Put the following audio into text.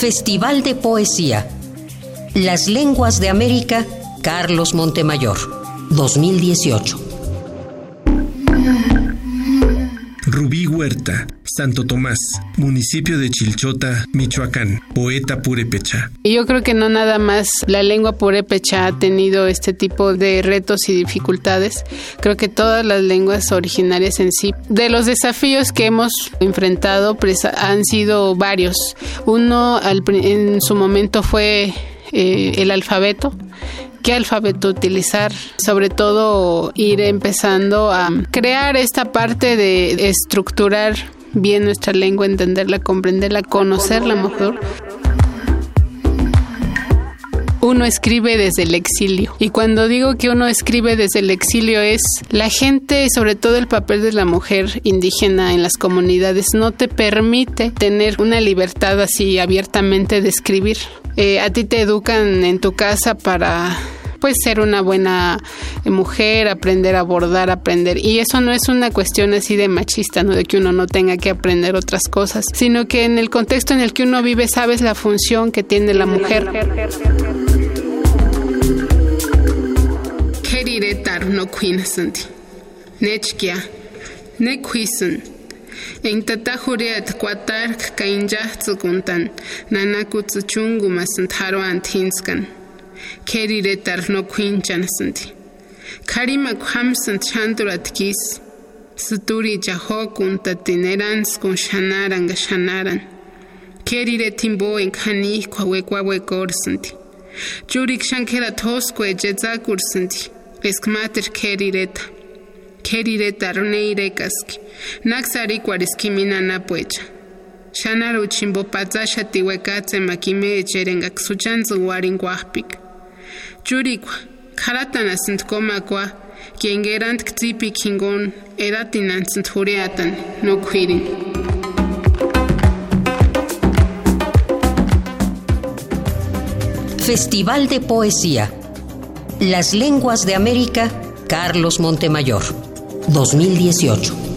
Festival de Poesía. Las Lenguas de América, Carlos Montemayor, 2018. Rubí Huerta, Santo Tomás, municipio de Chilchota, Michoacán, poeta purépecha. Yo creo que no nada más la lengua purépecha ha tenido este tipo de retos y dificultades. Creo que todas las lenguas originarias en sí, de los desafíos que hemos enfrentado, pues, han sido varios. Uno en su momento fue eh, el alfabeto qué alfabeto utilizar, sobre todo ir empezando a crear esta parte de estructurar bien nuestra lengua, entenderla, comprenderla, conocerla mejor uno escribe desde el exilio. Y cuando digo que uno escribe desde el exilio es la gente, sobre todo el papel de la mujer indígena en las comunidades, no te permite tener una libertad así abiertamente de escribir. Eh, a ti te educan en tu casa para pues ser una buena mujer, aprender a bordar, aprender. Y eso no es una cuestión así de machista, ¿no? De que uno no tenga que aprender otras cosas, sino que en el contexto en el que uno vive sabes la función que tiene la mujer. En tinskan. Keriretar no quinchanasanti. Karima kwamsant chanturat kis. Suturi jahokun tatinerans con shanaran ga shanaran. Kerire timbo en kani kwa wekwa wekorsanti. Jurik shankera toskwe jetzakursanti. Eskmater kerireta. Kerireta roneirecaski. Naxari cuarisquimina napuecha. Shanaru chimbo patzasha tiwekatse guahpik. Churikwa, karatanasint komakwa, kiengerant ktipi kingon, eratinansint jureatan, no kwirin. Festival de Poesía. Las Lenguas de América, Carlos Montemayor, 2018.